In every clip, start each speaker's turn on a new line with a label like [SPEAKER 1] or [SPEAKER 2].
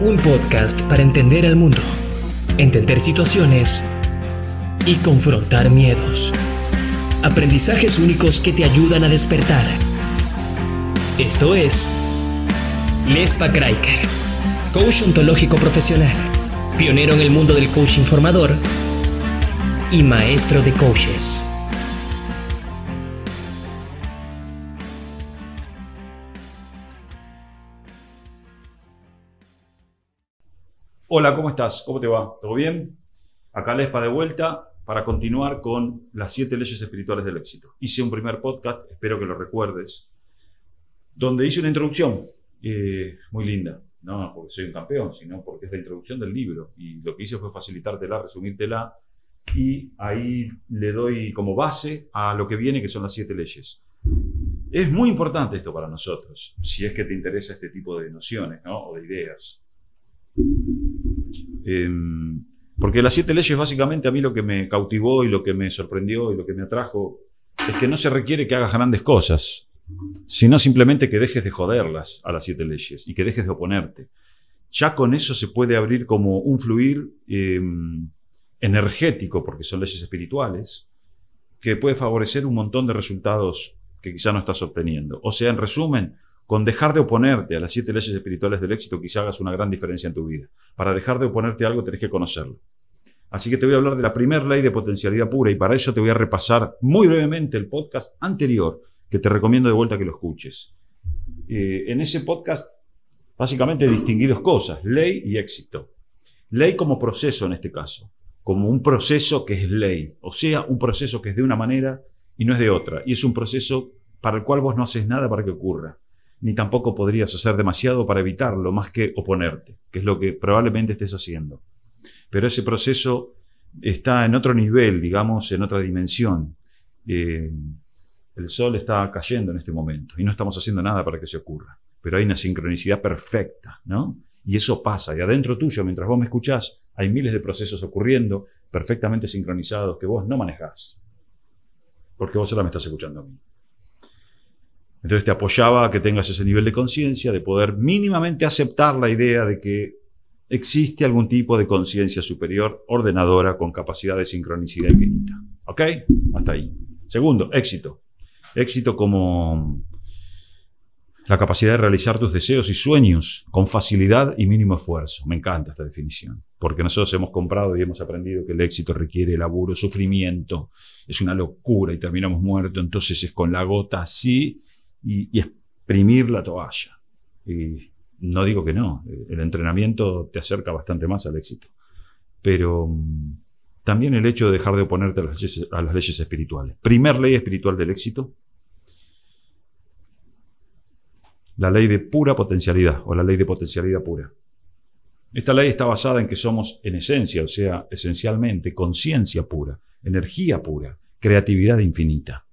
[SPEAKER 1] Un podcast para entender al mundo, entender situaciones y confrontar miedos. Aprendizajes únicos que te ayudan a despertar. Esto es Lespa Kraiker, coach ontológico profesional, pionero en el mundo del coaching formador y maestro de coaches.
[SPEAKER 2] Hola, ¿cómo estás? ¿Cómo te va? ¿Todo bien? Acá Lespa de vuelta para continuar con las siete leyes espirituales del éxito. Hice un primer podcast, espero que lo recuerdes, donde hice una introducción eh, muy linda. No porque soy un campeón, sino porque es la introducción del libro. Y lo que hice fue facilitártela, resumírtela. Y ahí le doy como base a lo que viene, que son las siete leyes. Es muy importante esto para nosotros, si es que te interesa este tipo de nociones ¿no? o de ideas. Em, porque las siete leyes, básicamente, a mí lo que me cautivó y lo que me sorprendió y lo que me atrajo es que no se requiere que hagas grandes cosas, sino simplemente que dejes de joderlas a las siete leyes y que dejes de oponerte. Ya con eso se puede abrir como un fluir em, energético, porque son leyes espirituales, que puede favorecer un montón de resultados que quizá no estás obteniendo. O sea, en resumen, con dejar de oponerte a las siete leyes espirituales del éxito, quizá hagas una gran diferencia en tu vida. Para dejar de oponerte a algo tenés que conocerlo. Así que te voy a hablar de la primera ley de potencialidad pura y para eso te voy a repasar muy brevemente el podcast anterior, que te recomiendo de vuelta que lo escuches. Eh, en ese podcast, básicamente distinguí dos cosas, ley y éxito. Ley como proceso en este caso, como un proceso que es ley, o sea, un proceso que es de una manera y no es de otra, y es un proceso para el cual vos no haces nada para que ocurra ni tampoco podrías hacer demasiado para evitarlo, más que oponerte, que es lo que probablemente estés haciendo. Pero ese proceso está en otro nivel, digamos, en otra dimensión. Eh, el sol está cayendo en este momento y no estamos haciendo nada para que se ocurra, pero hay una sincronicidad perfecta, ¿no? Y eso pasa, y adentro tuyo, mientras vos me escuchás, hay miles de procesos ocurriendo perfectamente sincronizados que vos no manejás, porque vos solo me estás escuchando a mí. Entonces te apoyaba a que tengas ese nivel de conciencia, de poder mínimamente aceptar la idea de que existe algún tipo de conciencia superior ordenadora con capacidad de sincronicidad infinita. ¿Ok? Hasta ahí. Segundo, éxito. Éxito como la capacidad de realizar tus deseos y sueños con facilidad y mínimo esfuerzo. Me encanta esta definición, porque nosotros hemos comprado y hemos aprendido que el éxito requiere laburo, sufrimiento, es una locura y terminamos muertos, entonces es con la gota así y, exprimir la toalla. Y no digo que no, el entrenamiento te acerca bastante más al éxito. Pero mm, también el hecho de dejar de oponerte a las, leyes, a las leyes espirituales. Primer ley espiritual del éxito, la ley de pura potencialidad o la ley de potencialidad pura. Esta ley está basada en que somos en esencia, o sea, esencialmente, conciencia pura, energía pura, creatividad infinita.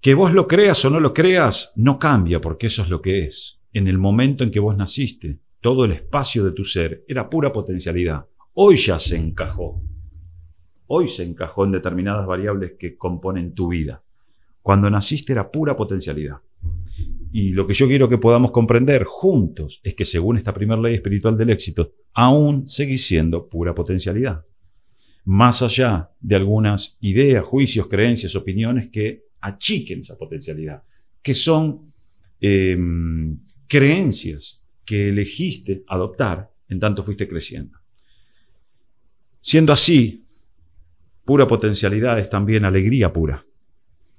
[SPEAKER 2] Que vos lo creas o no lo creas, no cambia porque eso es lo que es. En el momento en que vos naciste, todo el espacio de tu ser era pura potencialidad. Hoy ya se encajó. Hoy se encajó en determinadas variables que componen tu vida. Cuando naciste era pura potencialidad. Y lo que yo quiero que podamos comprender juntos es que según esta primera ley espiritual del éxito, aún seguís siendo pura potencialidad. Más allá de algunas ideas, juicios, creencias, opiniones que achiquen esa potencialidad, que son em, creencias que elegiste adoptar en tanto fuiste creciendo. Siendo así, pura potencialidad es también alegría pura,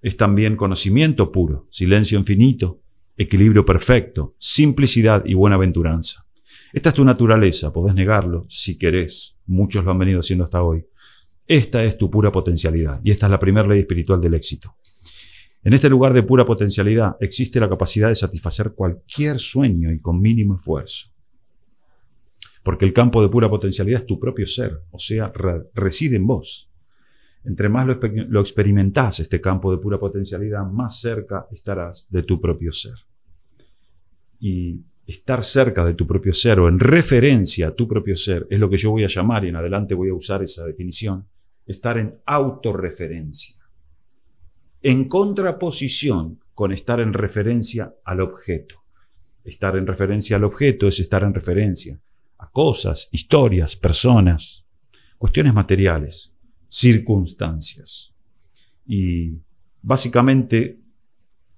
[SPEAKER 2] es también conocimiento puro, silencio infinito, equilibrio perfecto, simplicidad y buena aventuranza. Esta es tu naturaleza, podés negarlo si querés, muchos lo han venido haciendo hasta hoy. Esta es tu pura potencialidad y esta es la primera ley espiritual del éxito. En este lugar de pura potencialidad existe la capacidad de satisfacer cualquier sueño y con mínimo esfuerzo. Porque el campo de pura potencialidad es tu propio ser, o sea, reside en vos. Entre más lo, lo experimentás, este campo de pura potencialidad, más cerca estarás de tu propio ser. Y estar cerca de tu propio ser o en referencia a tu propio ser es lo que yo voy a llamar, y en adelante voy a usar esa definición, estar en autorreferencia. En contraposición con estar en referencia al objeto. Estar en referencia al objeto es estar en referencia a cosas, historias, personas, cuestiones materiales, circunstancias. Y básicamente,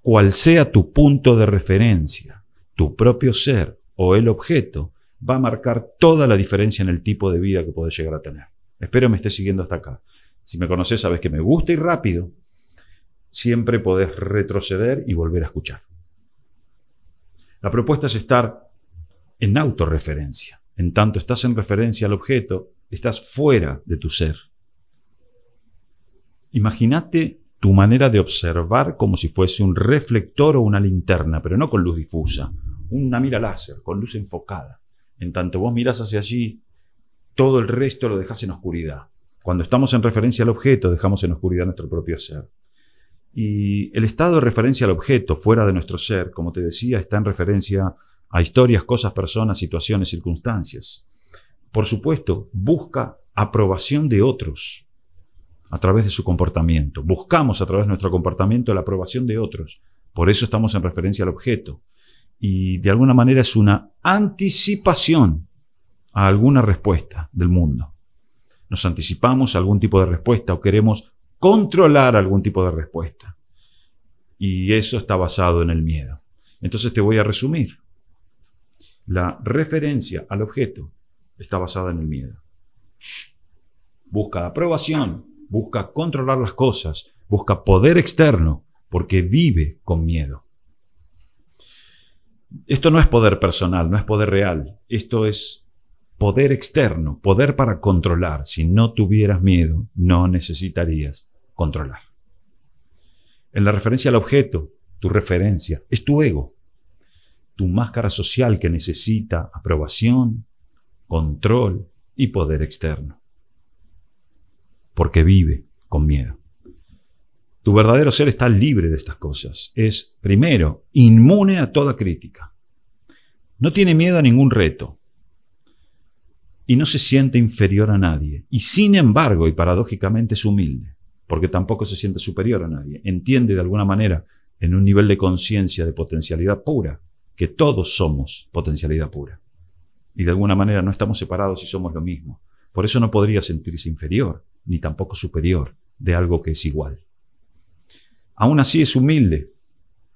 [SPEAKER 2] cual sea tu punto de referencia, tu propio ser o el objeto, va a marcar toda la diferencia en el tipo de vida que puedes llegar a tener. Espero me estés siguiendo hasta acá. Si me conoces, sabes que me gusta y rápido. Siempre podés retroceder y volver a escuchar. La propuesta es estar en autorreferencia. En tanto estás en referencia al objeto, estás fuera de tu ser. Imagínate tu manera de observar como si fuese un reflector o una linterna, pero no con luz difusa, una mira láser, con luz enfocada. En tanto vos miras hacia allí, todo el resto lo dejas en oscuridad. Cuando estamos en referencia al objeto, dejamos en oscuridad nuestro propio ser. Y el estado de referencia al objeto fuera de nuestro ser, como te decía, está en referencia a historias, cosas, personas, situaciones, circunstancias. Por supuesto, busca aprobación de otros a través de su comportamiento. Buscamos a través de nuestro comportamiento la aprobación de otros. Por eso estamos en referencia al objeto. Y de alguna manera es una anticipación a alguna respuesta del mundo. Nos anticipamos a algún tipo de respuesta o queremos controlar algún tipo de respuesta. Y eso está basado en el miedo. Entonces te voy a resumir. La referencia al objeto está basada en el miedo. Busca aprobación, busca controlar las cosas, busca poder externo, porque vive con miedo. Esto no es poder personal, no es poder real, esto es poder externo, poder para controlar. Si no tuvieras miedo, no necesitarías controlar. En la referencia al objeto, tu referencia es tu ego, tu máscara social que necesita aprobación, control y poder externo. Porque vive con miedo. Tu verdadero ser está libre de estas cosas. Es, primero, inmune a toda crítica. No tiene miedo a ningún reto y no se siente inferior a nadie. Y sin embargo, y paradójicamente, es humilde, porque tampoco se siente superior a nadie. Entiende de alguna manera, en un nivel de conciencia de potencialidad pura, que todos somos potencialidad pura. Y de alguna manera no estamos separados y somos lo mismo. Por eso no podría sentirse inferior, ni tampoco superior de algo que es igual. Aún así es humilde,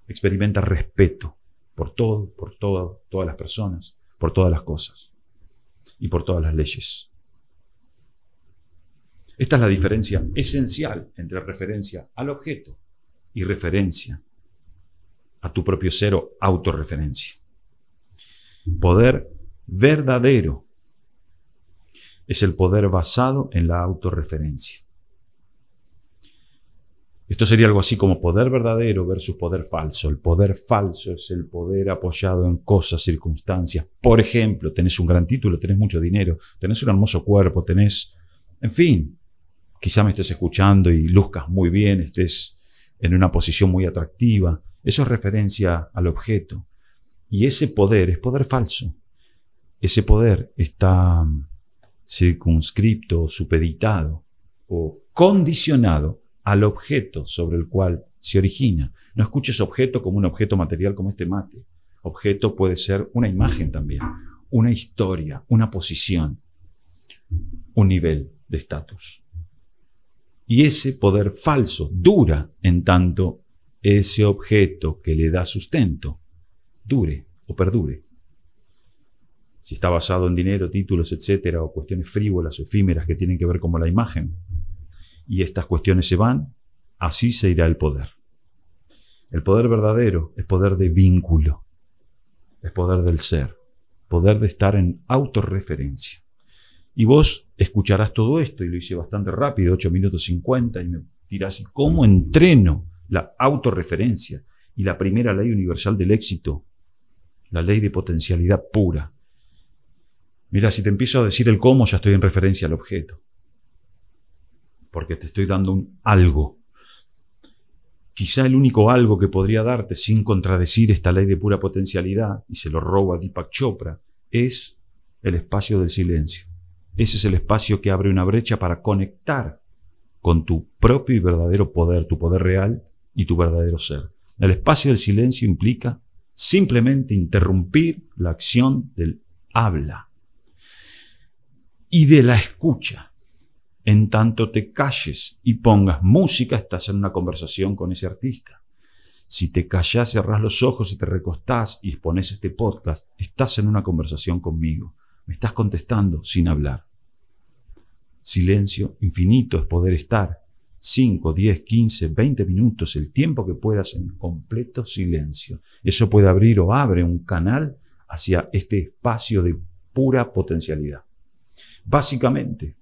[SPEAKER 2] experimenta respeto por todo, por todas las personas, por todas las cosas y por todas las leyes. Esta es la diferencia esencial entre referencia al objeto y referencia a tu propio ser autorreferencia. Poder verdadero es el poder basado en la autorreferencia. Esto sería algo así como poder verdadero versus poder falso. El poder falso es el poder apoyado en cosas, circunstancias. Por ejemplo, tenés un gran título, tenés mucho dinero, tenés un hermoso cuerpo, tenés, en fin, quizá me estés escuchando y luzcas muy bien, estés en una posición muy atractiva. Eso es referencia al objeto. Y ese poder es poder falso. Ese poder está circunscripto, supeditado o condicionado al objeto sobre el cual se origina. No escuches objeto como un objeto material como este mate. Objeto puede ser una imagen también, una historia, una posición, un nivel de estatus. Y ese poder falso dura en tanto ese objeto que le da sustento dure o perdure. Si está basado en dinero, títulos, etcétera, o cuestiones frívolas o efímeras que tienen que ver como la imagen, y estas cuestiones se van, así se irá el poder. El poder verdadero es poder de vínculo, es poder del ser, poder de estar en autorreferencia. Y vos escucharás todo esto, y lo hice bastante rápido, 8 minutos 50, y me dirás, ¿cómo entreno la autorreferencia y la primera ley universal del éxito, la ley de potencialidad pura. Mira, si te empiezo a decir el cómo, ya estoy en referencia al objeto. Porque te estoy dando un algo. Quizá el único algo que podría darte sin contradecir esta ley de pura potencialidad, y se lo robo a Deepak Chopra, es el espacio del silencio. Ese es el espacio que abre una brecha para conectar con tu propio y verdadero poder, tu poder real y tu verdadero ser. El espacio del silencio implica simplemente interrumpir la acción del habla y de la escucha. En tanto te calles y pongas música, estás en una conversación con ese artista. Si te callas, cerrás los ojos y te recostás y pones este podcast, estás en una conversación conmigo. Me estás contestando sin hablar. Silencio infinito es poder estar 5, 10, 15, 20 minutos, el tiempo que puedas en completo silencio. Eso puede abrir o abre un canal hacia este espacio de pura potencialidad. Básicamente,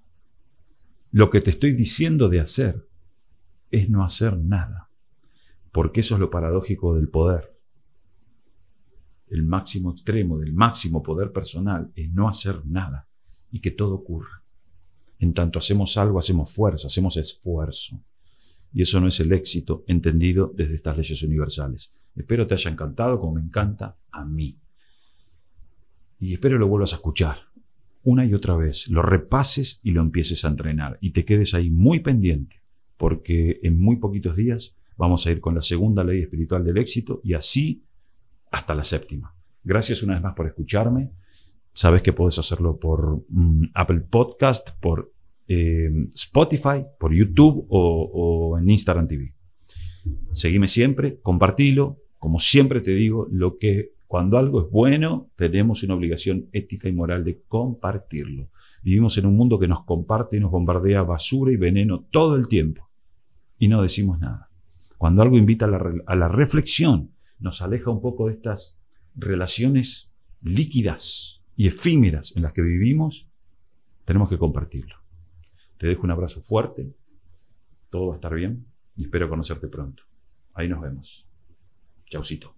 [SPEAKER 2] lo que te estoy diciendo de hacer es no hacer nada, porque eso es lo paradójico del poder. El máximo extremo del máximo poder personal es no hacer nada y que todo ocurra. En tanto hacemos algo, hacemos fuerza, hacemos esfuerzo. Y eso no es el éxito entendido desde estas leyes universales. Espero te haya encantado como me encanta a mí. Y espero lo vuelvas a escuchar una y otra vez, lo repases y lo empieces a entrenar y te quedes ahí muy pendiente, porque en muy poquitos días vamos a ir con la segunda ley espiritual del éxito y así hasta la séptima. Gracias una vez más por escucharme. Sabes que puedes hacerlo por mm, Apple Podcast, por eh, Spotify, por YouTube o, en Instagram TV. Seguime siempre, compartilo. Como siempre te digo, lo que cuando algo es bueno, tenemos una obligación ética y moral de compartirlo. Vivimos en un mundo que nos comparte y nos bombardea basura y veneno todo el tiempo y no decimos nada. Cuando algo invita a la, a la reflexión, nos aleja un poco de estas relaciones líquidas y efímeras en las que vivimos, tenemos que compartirlo. Te dejo un abrazo fuerte, todo va a estar bien y espero conocerte pronto. Ahí nos vemos. Chaucito.